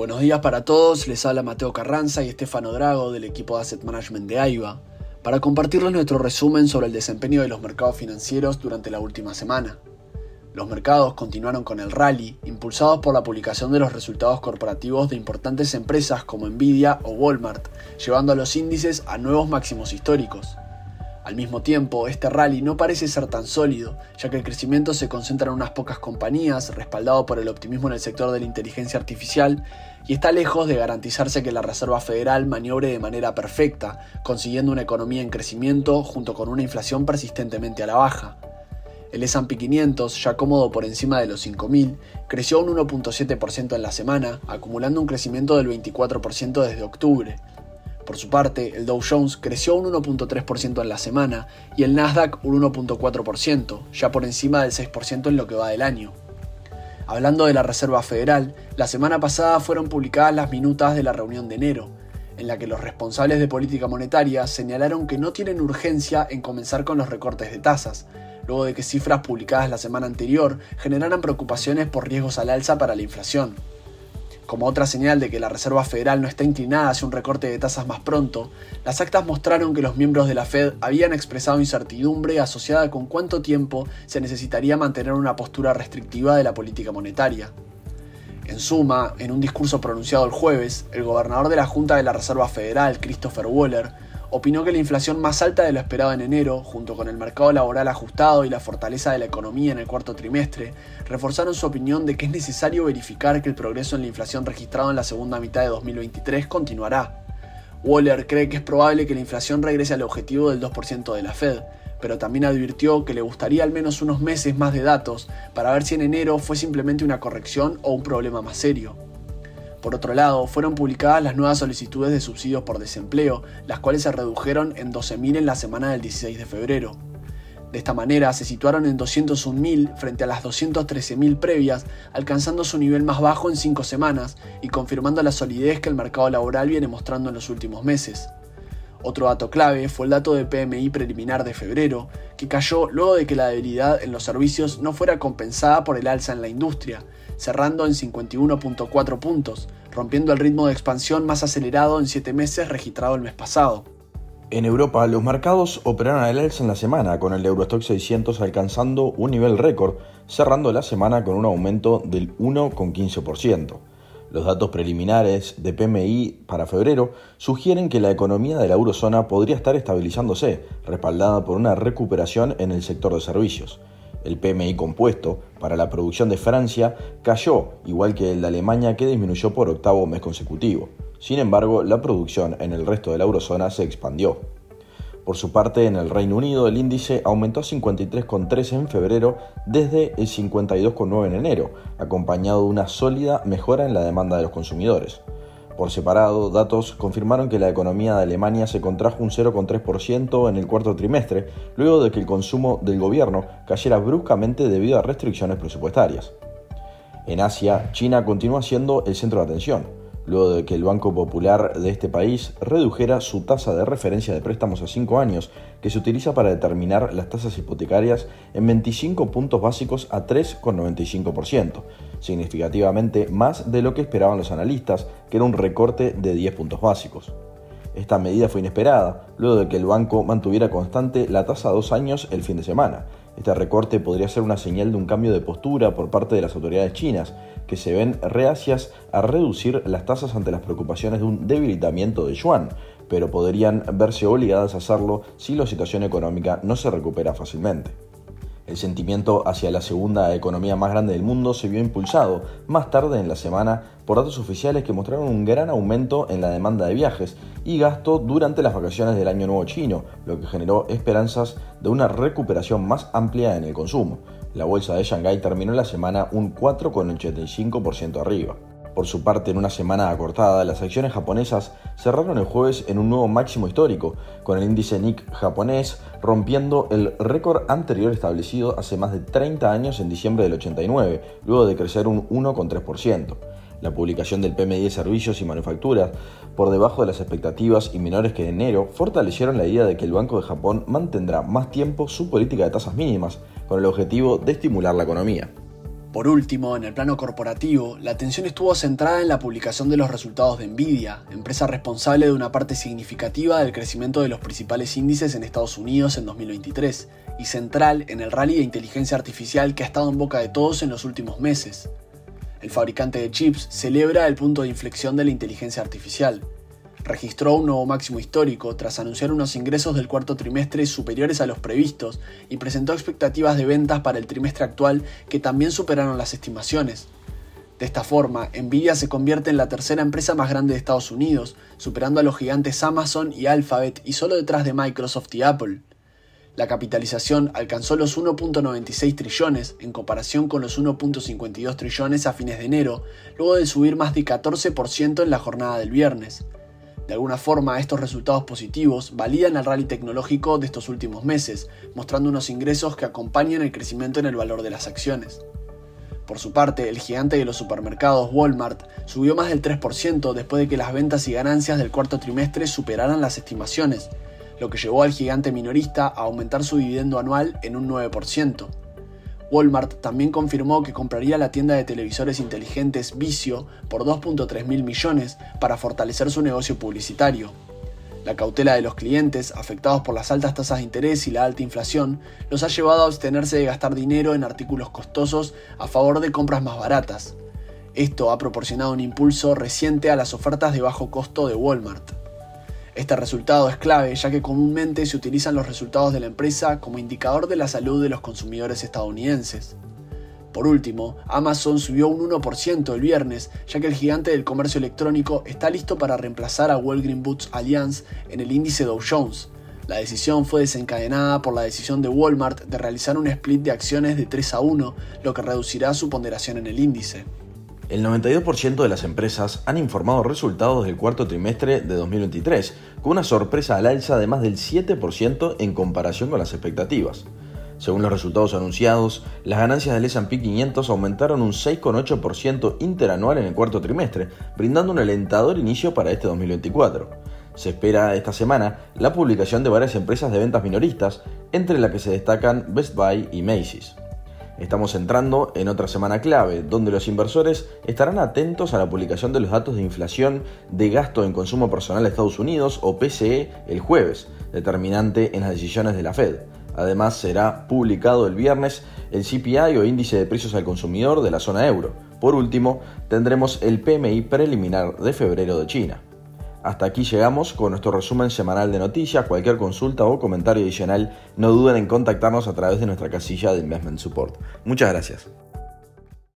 Buenos días para todos, les habla Mateo Carranza y Estefano Drago del equipo de Asset Management de AIBA para compartirles nuestro resumen sobre el desempeño de los mercados financieros durante la última semana. Los mercados continuaron con el rally, impulsados por la publicación de los resultados corporativos de importantes empresas como Nvidia o Walmart, llevando a los índices a nuevos máximos históricos. Al mismo tiempo, este rally no parece ser tan sólido, ya que el crecimiento se concentra en unas pocas compañías, respaldado por el optimismo en el sector de la inteligencia artificial, y está lejos de garantizarse que la Reserva Federal maniobre de manera perfecta, consiguiendo una economía en crecimiento junto con una inflación persistentemente a la baja. El S&P 500, ya cómodo por encima de los 5.000, creció un 1.7% en la semana, acumulando un crecimiento del 24% desde octubre, por su parte, el Dow Jones creció un 1.3% en la semana y el Nasdaq un 1.4%, ya por encima del 6% en lo que va del año. Hablando de la Reserva Federal, la semana pasada fueron publicadas las minutas de la reunión de enero, en la que los responsables de política monetaria señalaron que no tienen urgencia en comenzar con los recortes de tasas, luego de que cifras publicadas la semana anterior generaran preocupaciones por riesgos al alza para la inflación. Como otra señal de que la Reserva Federal no está inclinada hacia un recorte de tasas más pronto, las actas mostraron que los miembros de la Fed habían expresado incertidumbre asociada con cuánto tiempo se necesitaría mantener una postura restrictiva de la política monetaria. En suma, en un discurso pronunciado el jueves, el gobernador de la Junta de la Reserva Federal, Christopher Waller, opinó que la inflación más alta de lo esperado en enero, junto con el mercado laboral ajustado y la fortaleza de la economía en el cuarto trimestre, reforzaron su opinión de que es necesario verificar que el progreso en la inflación registrado en la segunda mitad de 2023 continuará. Waller cree que es probable que la inflación regrese al objetivo del 2% de la Fed, pero también advirtió que le gustaría al menos unos meses más de datos para ver si en enero fue simplemente una corrección o un problema más serio. Por otro lado, fueron publicadas las nuevas solicitudes de subsidios por desempleo, las cuales se redujeron en 12.000 en la semana del 16 de febrero. De esta manera se situaron en 201.000 frente a las 213.000 previas, alcanzando su nivel más bajo en cinco semanas y confirmando la solidez que el mercado laboral viene mostrando en los últimos meses. Otro dato clave fue el dato de PMI preliminar de febrero, que cayó luego de que la debilidad en los servicios no fuera compensada por el alza en la industria, cerrando en 51.4 puntos, rompiendo el ritmo de expansión más acelerado en 7 meses registrado el mes pasado. En Europa, los mercados operaron al alza en la semana, con el Eurostock 600 alcanzando un nivel récord, cerrando la semana con un aumento del 1,15%. Los datos preliminares de PMI para febrero sugieren que la economía de la eurozona podría estar estabilizándose, respaldada por una recuperación en el sector de servicios. El PMI compuesto para la producción de Francia cayó, igual que el de Alemania que disminuyó por octavo mes consecutivo. Sin embargo, la producción en el resto de la eurozona se expandió. Por su parte, en el Reino Unido el índice aumentó a 53,3 en febrero desde el 52,9 en enero, acompañado de una sólida mejora en la demanda de los consumidores. Por separado, datos confirmaron que la economía de Alemania se contrajo un 0,3% en el cuarto trimestre, luego de que el consumo del gobierno cayera bruscamente debido a restricciones presupuestarias. En Asia, China continúa siendo el centro de atención luego de que el Banco Popular de este país redujera su tasa de referencia de préstamos a 5 años, que se utiliza para determinar las tasas hipotecarias en 25 puntos básicos a 3,95%, significativamente más de lo que esperaban los analistas, que era un recorte de 10 puntos básicos. Esta medida fue inesperada, luego de que el banco mantuviera constante la tasa a dos años el fin de semana. Este recorte podría ser una señal de un cambio de postura por parte de las autoridades chinas, que se ven reacias a reducir las tasas ante las preocupaciones de un debilitamiento de yuan, pero podrían verse obligadas a hacerlo si la situación económica no se recupera fácilmente. El sentimiento hacia la segunda economía más grande del mundo se vio impulsado más tarde en la semana por datos oficiales que mostraron un gran aumento en la demanda de viajes y gasto durante las vacaciones del Año Nuevo chino, lo que generó esperanzas de una recuperación más amplia en el consumo. La bolsa de Shanghái terminó la semana un 4,85% arriba. Por su parte, en una semana acortada, las acciones japonesas cerraron el jueves en un nuevo máximo histórico, con el índice Nick japonés rompiendo el récord anterior establecido hace más de 30 años en diciembre del 89, luego de crecer un 1,3%. La publicación del PMI de servicios y manufacturas por debajo de las expectativas y menores que en enero fortalecieron la idea de que el Banco de Japón mantendrá más tiempo su política de tasas mínimas con el objetivo de estimular la economía. Por último, en el plano corporativo, la atención estuvo centrada en la publicación de los resultados de Nvidia, empresa responsable de una parte significativa del crecimiento de los principales índices en Estados Unidos en 2023, y central en el rally de inteligencia artificial que ha estado en boca de todos en los últimos meses. El fabricante de chips celebra el punto de inflexión de la inteligencia artificial, registró un nuevo máximo histórico tras anunciar unos ingresos del cuarto trimestre superiores a los previstos y presentó expectativas de ventas para el trimestre actual que también superaron las estimaciones. De esta forma, Nvidia se convierte en la tercera empresa más grande de Estados Unidos, superando a los gigantes Amazon y Alphabet y solo detrás de Microsoft y Apple. La capitalización alcanzó los 1.96 trillones en comparación con los 1.52 trillones a fines de enero, luego de subir más de 14% en la jornada del viernes. De alguna forma, estos resultados positivos validan el rally tecnológico de estos últimos meses, mostrando unos ingresos que acompañan el crecimiento en el valor de las acciones. Por su parte, el gigante de los supermercados Walmart subió más del 3% después de que las ventas y ganancias del cuarto trimestre superaran las estimaciones, lo que llevó al gigante minorista a aumentar su dividendo anual en un 9%. Walmart también confirmó que compraría la tienda de televisores inteligentes Vicio por 2.3 mil millones para fortalecer su negocio publicitario. La cautela de los clientes, afectados por las altas tasas de interés y la alta inflación, los ha llevado a abstenerse de gastar dinero en artículos costosos a favor de compras más baratas. Esto ha proporcionado un impulso reciente a las ofertas de bajo costo de Walmart. Este resultado es clave ya que comúnmente se utilizan los resultados de la empresa como indicador de la salud de los consumidores estadounidenses. Por último, Amazon subió un 1% el viernes, ya que el gigante del comercio electrónico está listo para reemplazar a Walgreen Boots Alliance en el índice Dow Jones. La decisión fue desencadenada por la decisión de Walmart de realizar un split de acciones de 3 a 1, lo que reducirá su ponderación en el índice el 92% de las empresas han informado resultados del cuarto trimestre de 2023, con una sorpresa al alza de más del 7% en comparación con las expectativas. Según los resultados anunciados, las ganancias del S&P 500 aumentaron un 6,8% interanual en el cuarto trimestre, brindando un alentador inicio para este 2024. Se espera esta semana la publicación de varias empresas de ventas minoristas, entre las que se destacan Best Buy y Macy's. Estamos entrando en otra semana clave, donde los inversores estarán atentos a la publicación de los datos de inflación de gasto en consumo personal de Estados Unidos o PCE el jueves, determinante en las decisiones de la Fed. Además será publicado el viernes el CPI o índice de precios al consumidor de la zona euro. Por último, tendremos el PMI preliminar de febrero de China. Hasta aquí llegamos con nuestro resumen semanal de noticias. Cualquier consulta o comentario adicional, no duden en contactarnos a través de nuestra casilla de Investment Support. Muchas gracias.